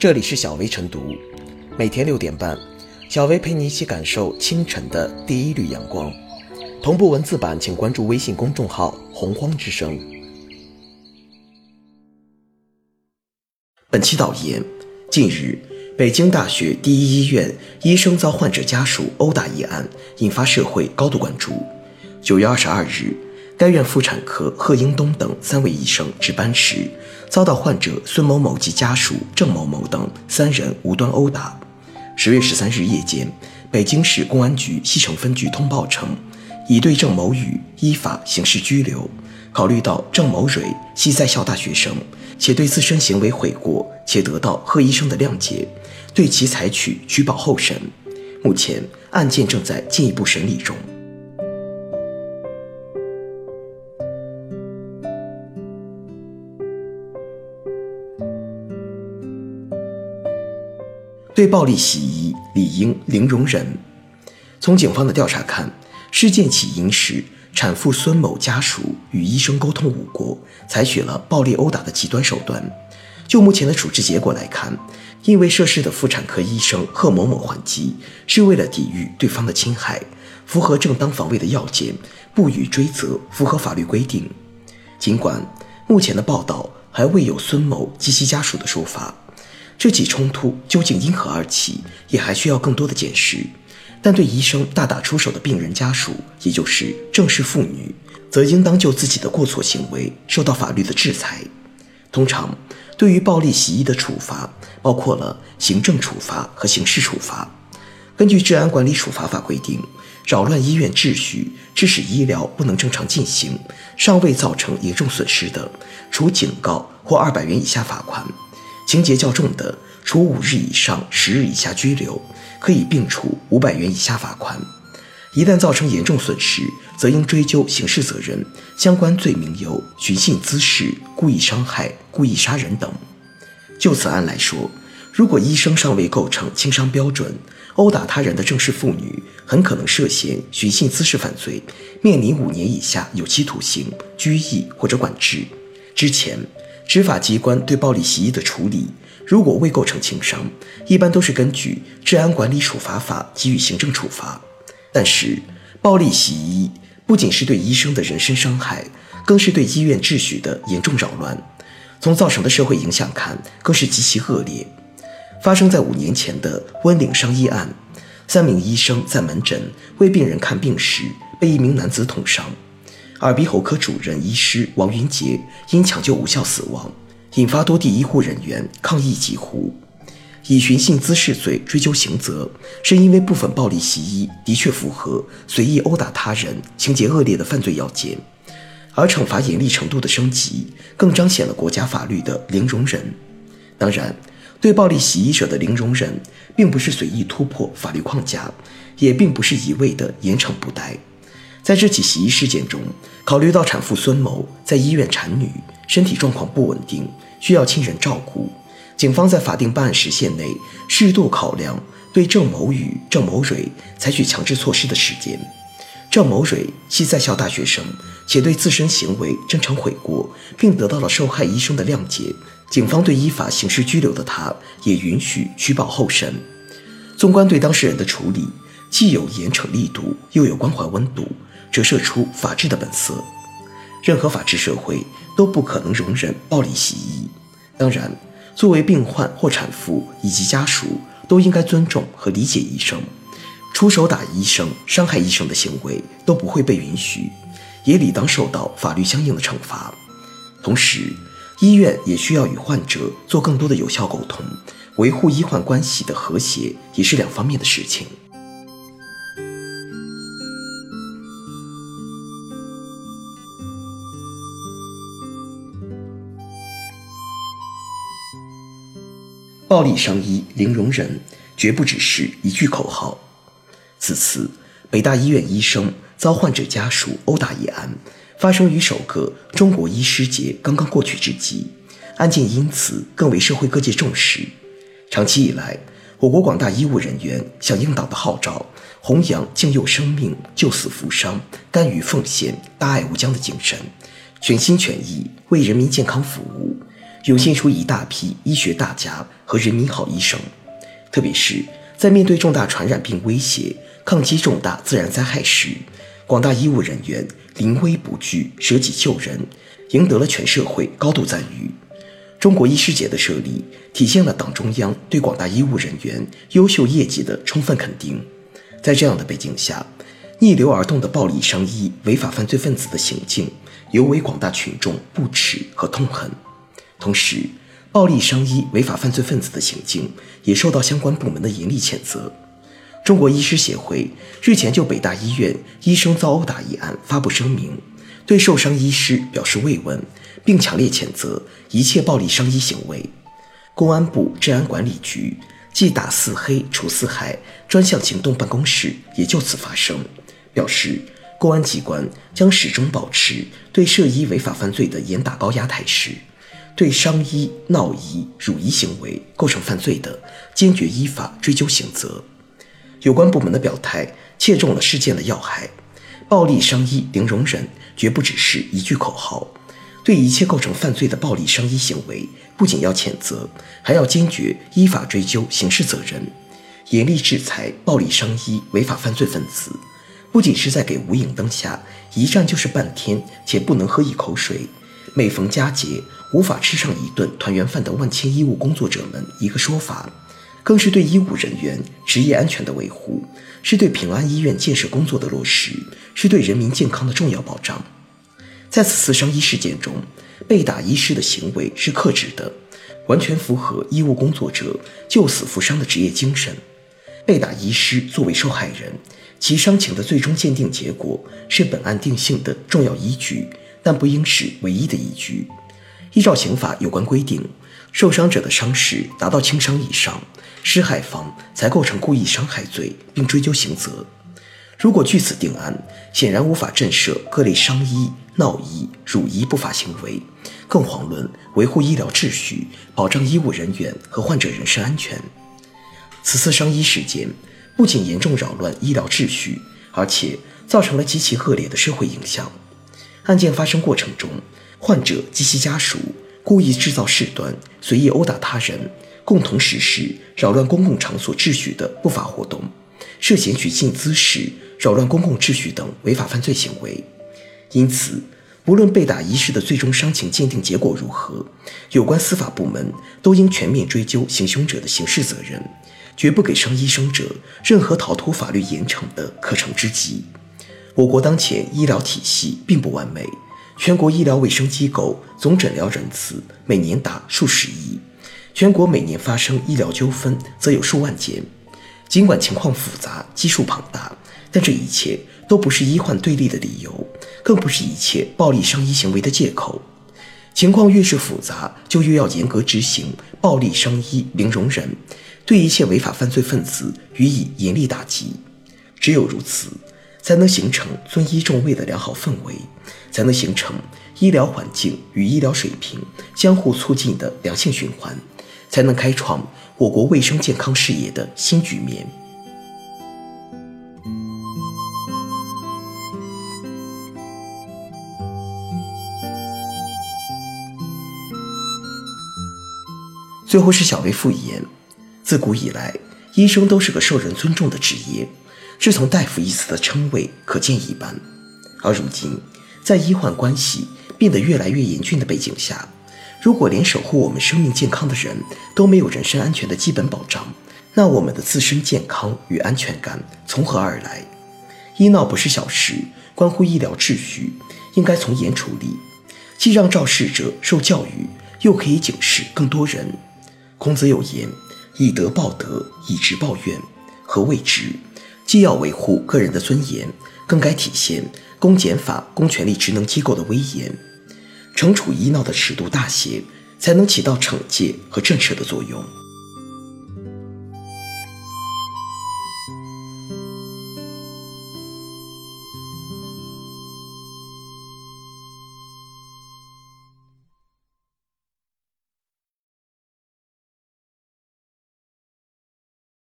这里是小薇晨读，每天六点半，小薇陪你一起感受清晨的第一缕阳光。同步文字版，请关注微信公众号“洪荒之声”。本期导言：近日，北京大学第一医院医生遭患者家属殴打一案引发社会高度关注。九月二十二日，该院妇产科贺英东等三位医生值班时，遭到患者孙某某及家属郑某某等三人无端殴打。十月十三日夜间，北京市公安局西城分局通报称，已对郑某宇依法刑事拘留。考虑到郑某蕊系在校大学生，且对自身行为悔过，且得到贺医生的谅解，对其采取取保候审。目前案件正在进一步审理中。对暴力洗衣理应零容忍。从警方的调查看，事件起因时，产妇孙某家属与医生沟通无果，采取了暴力殴打的极端手段。就目前的处置结果来看，因为涉事的妇产科医生贺某某还击是为了抵御对方的侵害，符合正当防卫的要件，不予追责，符合法律规定。尽管目前的报道还未有孙某及其家属的说法。这起冲突究竟因何而起，也还需要更多的检视。但对医生大打出手的病人家属，也就是正式妇女，则应当就自己的过错行为受到法律的制裁。通常，对于暴力袭医的处罚，包括了行政处罚和刑事处罚。根据《治安管理处罚法》规定，扰乱医院秩序，致使医疗不能正常进行，尚未造成严重损失的，处警告或二百元以下罚款。情节较重的，处五日以上十日以下拘留，可以并处五百元以下罚款。一旦造成严重损失，则应追究刑事责任。相关罪名有寻衅滋事、故意伤害、故意杀人等。就此案来说，如果医生尚未构成轻伤标准，殴打他人的正式妇女很可能涉嫌寻衅滋事犯罪，面临五年以下有期徒刑、拘役或者管制。之前。执法机关对暴力袭医的处理，如果未构成轻伤，一般都是根据《治安管理处罚法》给予行政处罚。但是，暴力袭医不仅是对医生的人身伤害，更是对医院秩序的严重扰乱。从造成的社会影响看，更是极其恶劣。发生在五年前的温岭伤医案，三名医生在门诊为病人看病时，被一名男子捅伤。耳鼻喉科主任医师王云杰因抢救无效死亡，引发多地医护人员抗议疾呼。以寻衅滋事罪追究刑责，是因为部分暴力袭医的确符合随意殴打他人、情节恶劣的犯罪要件，而惩罚严厉程度的升级，更彰显了国家法律的零容忍。当然，对暴力袭医者的零容忍，并不是随意突破法律框架，也并不是一味的严惩不贷。在这起袭医事件中，考虑到产妇孙某在医院产女，身体状况不稳定，需要亲人照顾，警方在法定办案时限内适度考量对郑某宇、郑某蕊采取强制措施的时间。郑某蕊系在校大学生，且对自身行为真诚悔过，并得到了受害医生的谅解，警方对依法刑事拘留的他，也允许取保候审。纵观对当事人的处理，既有严惩力度，又有关怀温度。折射出法治的本色。任何法治社会都不可能容忍暴力袭医。当然，作为病患或产妇以及家属，都应该尊重和理解医生。出手打医生、伤害医生的行为都不会被允许，也理当受到法律相应的惩罚。同时，医院也需要与患者做更多的有效沟通，维护医患关系的和谐，也是两方面的事情。暴力伤医零容忍，绝不只是一句口号。此次北大医院医生遭患者家属殴打一案，发生于首个中国医师节刚刚过去之际，案件因此更为社会各界重视。长期以来，我国广大医务人员响应党的号召，弘扬敬佑生命、救死扶伤、甘于奉献、大爱无疆的精神，全心全意为人民健康服务。涌现出一大批医学大家和人民好医生。特别是在面对重大传染病威胁、抗击重大自然灾害时，广大医务人员临危不惧、舍己救人，赢得了全社会高度赞誉。中国医师节的设立，体现了党中央对广大医务人员优秀业绩的充分肯定。在这样的背景下，逆流而动的暴力伤医违法犯罪分子的行径，尤为广大群众不耻和痛恨。同时，暴力伤医违法犯罪分子的行径也受到相关部门的严厉谴责。中国医师协会日前就北大医院医生遭殴打一案发布声明，对受伤医师表示慰问，并强烈谴责一切暴力伤医行为。公安部治安管理局暨打四黑除四害专项行动办公室也就此发声。表示，公安机关将始终保持对涉医违法犯罪的严打高压态势，对伤医、闹医、辱医行为构成犯罪的，坚决依法追究刑责。有关部门的表态切中了事件的要害，暴力伤医零容忍绝不只是一句口号，对一切构成犯罪的暴力伤医行为，不仅要谴责，还要坚决依法追究刑事责任，严厉制裁暴力伤医违法犯罪分子。不仅是在给无影灯下一站就是半天且不能喝一口水，每逢佳节无法吃上一顿团圆饭的万千医务工作者们一个说法，更是对医务人员职业安全的维护，是对平安医院建设工作的落实，是对人民健康的重要保障。在此次伤医事件中，被打医师的行为是克制的，完全符合医务工作者救死扶伤的职业精神。被打医师作为受害人。其伤情的最终鉴定结果是本案定性的重要依据，但不应是唯一的依据。依照刑法有关规定，受伤者的伤势达到轻伤以上，施害方才构成故意伤害罪，并追究刑责。如果据此定案，显然无法震慑各类伤医、闹医、辱医不法行为，更遑论维护医疗秩序、保障医务人员和患者人身安全。此次伤医事件。不仅严重扰乱医疗秩序，而且造成了极其恶劣的社会影响。案件发生过程中，患者及其家属故意制造事端，随意殴打他人，共同实施扰乱公共场所秩序的不法活动，涉嫌举进姿势扰乱公共秩序等违法犯罪行为。因此，无论被打医师的最终伤情鉴定结果如何，有关司法部门都应全面追究行凶者的刑事责任。绝不给伤医生者任何逃脱法律严惩的可乘之机。我国当前医疗体系并不完美，全国医疗卫生机构总诊疗人次每年达数十亿，全国每年发生医疗纠纷则有数万件。尽管情况复杂、基数庞大，但这一切都不是医患对立的理由，更不是一切暴力伤医行为的借口。情况越是复杂，就越要严格执行暴力伤医零容忍。对一切违法犯罪分子予以严厉打击，只有如此，才能形成尊医重卫的良好氛围，才能形成医疗环境与医疗水平相互促进的良性循环，才能开创我国卫生健康事业的新局面。最后是小薇复言。自古以来，医生都是个受人尊重的职业，是从“大夫”一词的称谓可见一斑。而如今，在医患关系变得越来越严峻的背景下，如果连守护我们生命健康的人都没有人身安全的基本保障，那我们的自身健康与安全感从何而来？医闹不是小事，关乎医疗秩序，应该从严处理，既让肇事者受教育，又可以警示更多人。孔子有言。以德报德，以直报怨，何谓直？既要维护个人的尊严，更该体现公检法公权力职能机构的威严。惩处医闹的尺度大些，才能起到惩戒和震慑的作用。